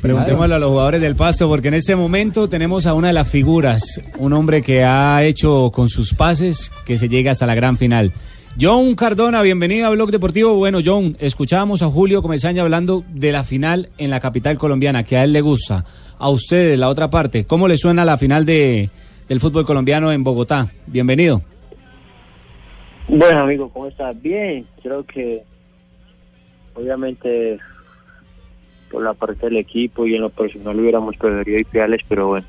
Preguntémosle a los jugadores del Pasto, porque en este momento tenemos a una de las figuras, un hombre que ha hecho con sus pases que se llega hasta la gran final. John Cardona, bienvenido a Blog Deportivo. Bueno, John, escuchábamos a Julio Comesaña hablando de la final en la capital colombiana, que a él le gusta. A ustedes, la otra parte, ¿cómo le suena la final de, del fútbol colombiano en Bogotá? Bienvenido. Bueno, amigo, ¿cómo estás? Bien, creo que obviamente por la parte del equipo y en lo personal hubiéramos preferido ideales, pero bueno,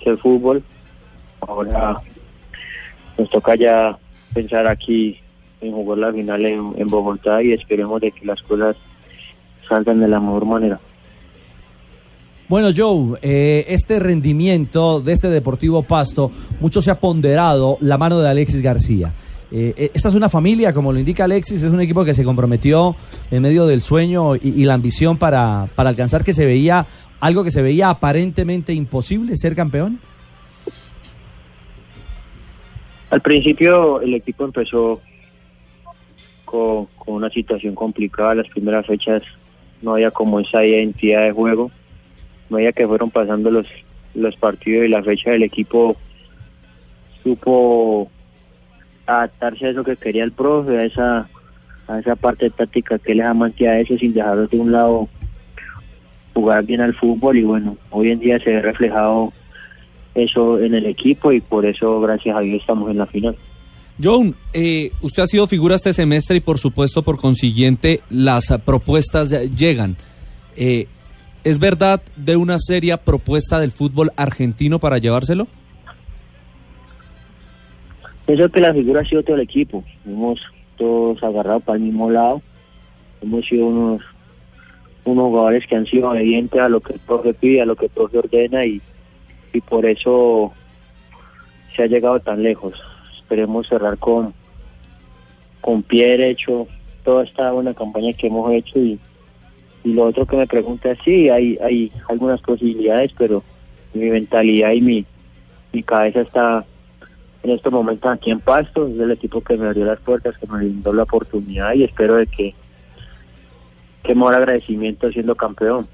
es el fútbol. Ahora nos toca ya pensar aquí en jugar la final en, en Bogotá y esperemos de que las cosas salgan de la mejor manera. Bueno, Joe, eh, este rendimiento de este Deportivo Pasto, mucho se ha ponderado la mano de Alexis García. Eh, eh, esta es una familia, como lo indica Alexis, es un equipo que se comprometió en medio del sueño y, y la ambición para, para alcanzar que se veía algo que se veía aparentemente imposible, ser campeón. Al principio el equipo empezó con, con una situación complicada, las primeras fechas no había como esa identidad de juego, no había que fueron pasando los, los partidos y la fecha del equipo supo adaptarse a eso que quería el profe, a esa, a esa parte táctica que les amante a eso sin dejarlo de un lado jugar bien al fútbol y bueno, hoy en día se ve reflejado eso en el equipo y por eso gracias a Dios estamos en la final. John, eh, usted ha sido figura este semestre y por supuesto por consiguiente las propuestas llegan. Eh, ¿Es verdad de una seria propuesta del fútbol argentino para llevárselo? Pienso que la figura ha sido todo el equipo. Hemos todos agarrado para el mismo lado. Hemos sido unos, unos jugadores que han sido obedientes a lo que el profe pide, a lo que el profe ordena y, y por eso se ha llegado tan lejos. Esperemos cerrar con, con pie derecho toda esta buena campaña que hemos hecho y, y lo otro que me pregunta sí, hay, hay algunas posibilidades, pero mi mentalidad y mi, mi cabeza está en estos momentos aquí en Pasto, es el equipo que me abrió las puertas, que me brindó la oportunidad y espero de que que mejor agradecimiento siendo campeón.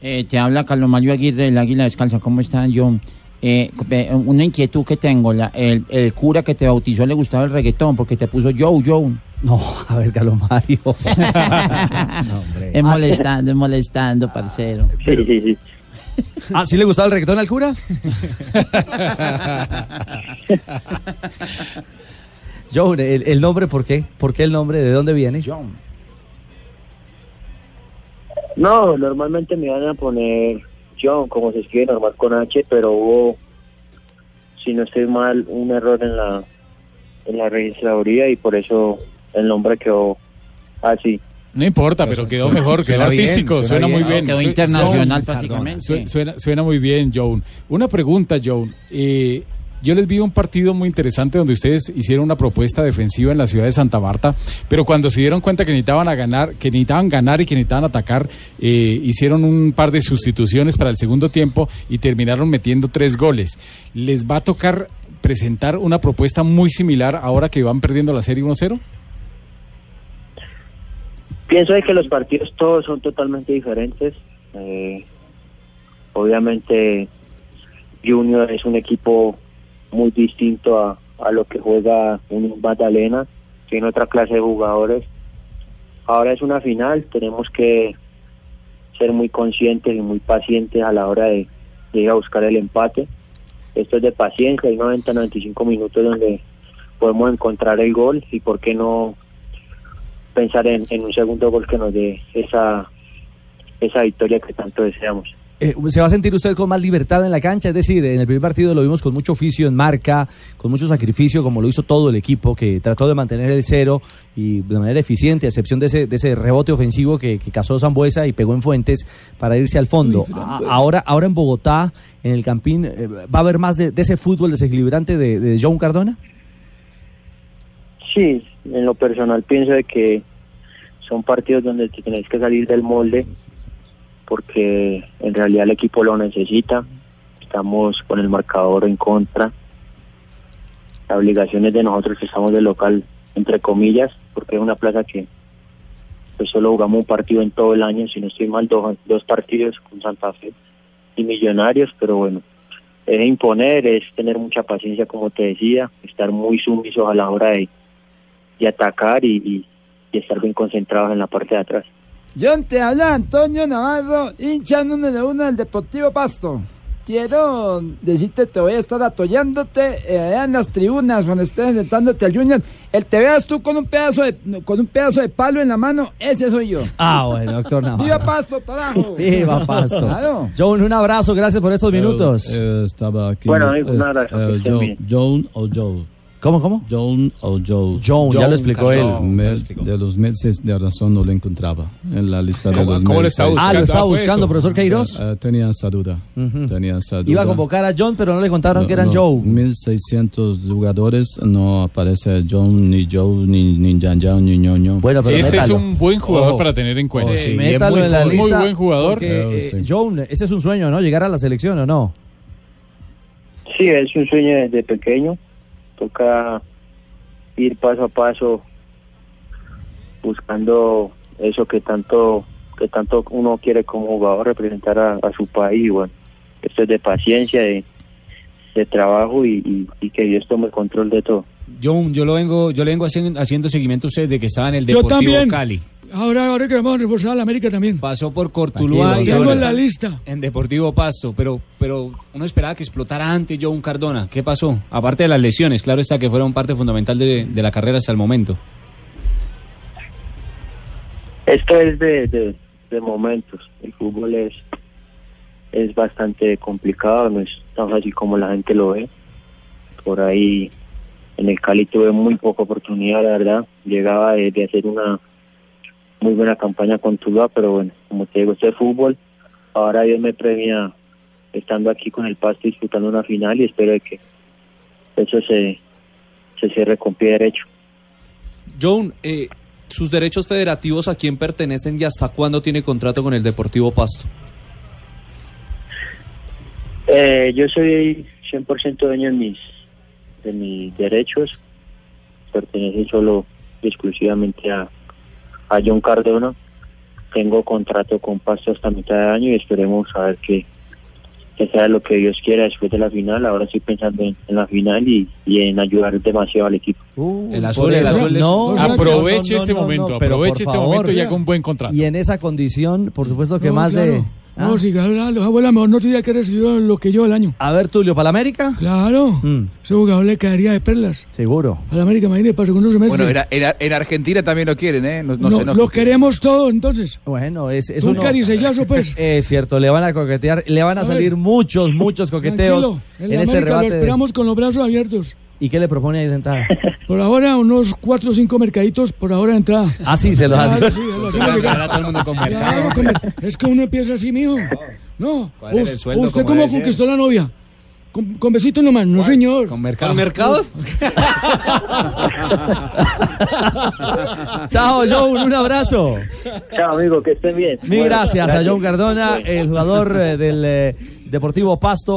Eh, te habla Carlos Mario Aguirre del Águila Descalza. ¿Cómo estás, John? Eh, una inquietud que tengo. La, el, el cura que te bautizó le gustaba el reggaetón porque te puso Joe, Joe. No, a ver, Carlos Mario. Es molestando, es molestando, parcero. Sí, sí, sí. ¿Ah, sí le gustaba el reggaetón al cura? John, el, el nombre, ¿por qué? ¿Por qué el nombre? ¿De dónde viene? John. No, normalmente me van a poner John, como se escribe normal con H, pero hubo, si no estoy mal, un error en la en la registraduría y por eso el nombre quedó así. No importa, pero quedó suena- mejor, quedó suena bien, artístico, suena suena, bien. muy bien. Quedó Su- internacional John, prácticamente. Su- Suena, suena muy bien, Joan. Una pregunta, Joan. Eh, yo les vi un partido muy interesante donde ustedes hicieron una propuesta defensiva en la ciudad de Santa Marta, pero cuando se dieron cuenta que necesitaban a ganar, que necesitaban ganar y que necesitaban atacar, eh, hicieron un par de sustituciones para el segundo tiempo y terminaron metiendo tres goles. ¿Les va a tocar presentar una propuesta muy similar ahora que van perdiendo la serie 1-0? Pienso de que los partidos todos son totalmente diferentes. Eh, obviamente Junior es un equipo muy distinto a, a lo que juega un Magdalena, tiene otra clase de jugadores. Ahora es una final, tenemos que ser muy conscientes y muy pacientes a la hora de, de ir a buscar el empate. Esto es de paciencia, hay 90, 95 minutos donde podemos encontrar el gol y por qué no pensar en, en un segundo gol que nos dé esa, esa victoria que tanto deseamos. Eh, ¿Se va a sentir usted con más libertad en la cancha? Es decir, en el primer partido lo vimos con mucho oficio en marca, con mucho sacrificio, como lo hizo todo el equipo, que trató de mantener el cero y de manera eficiente, a excepción de ese, de ese rebote ofensivo que, que cazó Zambuesa y pegó en Fuentes para irse al fondo. A- ahora, ahora en Bogotá, en el Campín, eh, ¿va a haber más de, de ese fútbol desequilibrante de, de John Cardona? Sí, en lo personal pienso de que son partidos donde te tenés que salir del molde porque en realidad el equipo lo necesita. Estamos con el marcador en contra. La obligación es de nosotros que estamos de local, entre comillas, porque es una plaza que pues solo jugamos un partido en todo el año, si no estoy mal, dos, dos partidos con Santa Fe y Millonarios, pero bueno, es imponer, es tener mucha paciencia, como te decía, estar muy sumisos a la hora de, de atacar y, y- y estar bien concentrados en la parte de atrás. John, te habla Antonio Navarro, hincha número uno del Deportivo Pasto. Quiero decirte, te voy a estar atollándote eh, allá en las tribunas cuando estés enfrentándote al Junior. El te veas tú con un pedazo de con un pedazo de palo en la mano, ese soy yo. Ah, bueno, doctor Navarro. ¡Viva Pasto, carajo! Viva Pasto. Claro. John, un abrazo, gracias por estos minutos. Eh, estaba aquí. Bueno, un abrazo, eh. John o Joe. ¿Cómo, cómo? John o Joe. John, ya lo explicó él. De los meses de razón no lo encontraba en la lista de ¿Cómo- los cómo? Ah, lo estaba Ah, buscando, eso. profesor Queiroz. Eh, tenía esa duda. Tenía esa duda. Iba a convocar a John, pero no le contaron que eran No, Joe. 1600 jugadores, no aparece John, ni Joe, ni, ni Jan Jan, ni Ñoño. Bueno, pero Este es un buen jugador Ojo. para tener en cuenta. Oh, sí. Métalo muy en la lista. muy buen jugador. porque, Eh, eh, sí. John, ese es un sueño, ¿no? Llegar a la selección o no. Sí, es un sueño desde pequeño. Toca ir paso a paso buscando eso que tanto que tanto uno quiere como jugador representar a, a su país. Bueno, esto es de paciencia, de, de trabajo y, y- y que Dios tome el control de todo. John, yo lo vengo, yo le vengo haciendo, haciendo seguimiento a usted desde que estaba en el Yo Deportivo también. Cali. Ahora, ahora que vamos a reforzar a la América también. Pasó por Cortuluá y ahora Tengo en la lista. en Deportivo Pasto, pero, pero uno esperaba que explotara antes John Cardona. ¿Qué pasó? Aparte de las lesiones, claro está que fueron parte fundamental de, de la carrera hasta el momento. Esto es de, de, de momentos. El fútbol es, es bastante complicado, no es tan fácil como la gente lo ve. Por ahí en el Cali tuve muy poca oportunidad, la verdad. Llegaba de, de hacer una muy buena campaña con Tuluá, pero bueno, como te digo, esto es fútbol. Ahora Dios me premia estando aquí con el Pasto disputando una final y espero de que eso se, se cierre con pie derecho. John, eh, sus derechos federativos a quién pertenecen y hasta cuándo tiene contrato con el Deportivo Pasto. Eh, yo soy 100% dueño de mis, de mis derechos. Pertenece solo y exclusivamente a, a John Cardona. Tengo contrato con Pasto hasta mitad de año y esperemos a ver que, que sea lo que Dios quiera después de la final. Ahora estoy pensando en, en la final y, y en ayudar demasiado al equipo. El azul, el azul no, no, Aproveche no, no, este no, momento, aproveche este favor, momento y haga un buen contrato. Y en esa condición, por supuesto que No, más claro. de... Ah. No, si los abuelos, mejor no sería que recibió lo que yo al año. A ver, Tulio, ¿para la América? Claro. Mm, Ese jugador le caería de perlas. seguro. A la América, imagínate, para segundo semestre. Bueno, en, en- en Argentina también lo quieren, ¿eh? No, no No, se lo queremos todos, entonces. Bueno, es, es un caricellazo, pues. Es cierto, le van a coquetear, le van a, A ver. salir muchos, muchos coqueteos en, en, este América lo rebate. de- esperamos con los brazos abiertos. ¿Y qué le propone ahí de entrada? Por ahora, unos cuatro o cinco mercaditos por ahora de entrada. Ah, sí, se los Claro, hace. sí, se todo el mundo con mercado. Es que uno empieza así, mijo. No, ¿Cuál era el Us- sueldo, ¿usted cómo conquistó la novia? ¿Con, con besitos nomás? No, señor. Con mercado. ¿Con mercados? Chao, John, un abrazo. Chao, amigo, que estén bien. Mil Bueno, gracias a John Cardona, el jugador eh, del eh, Deportivo Pasto.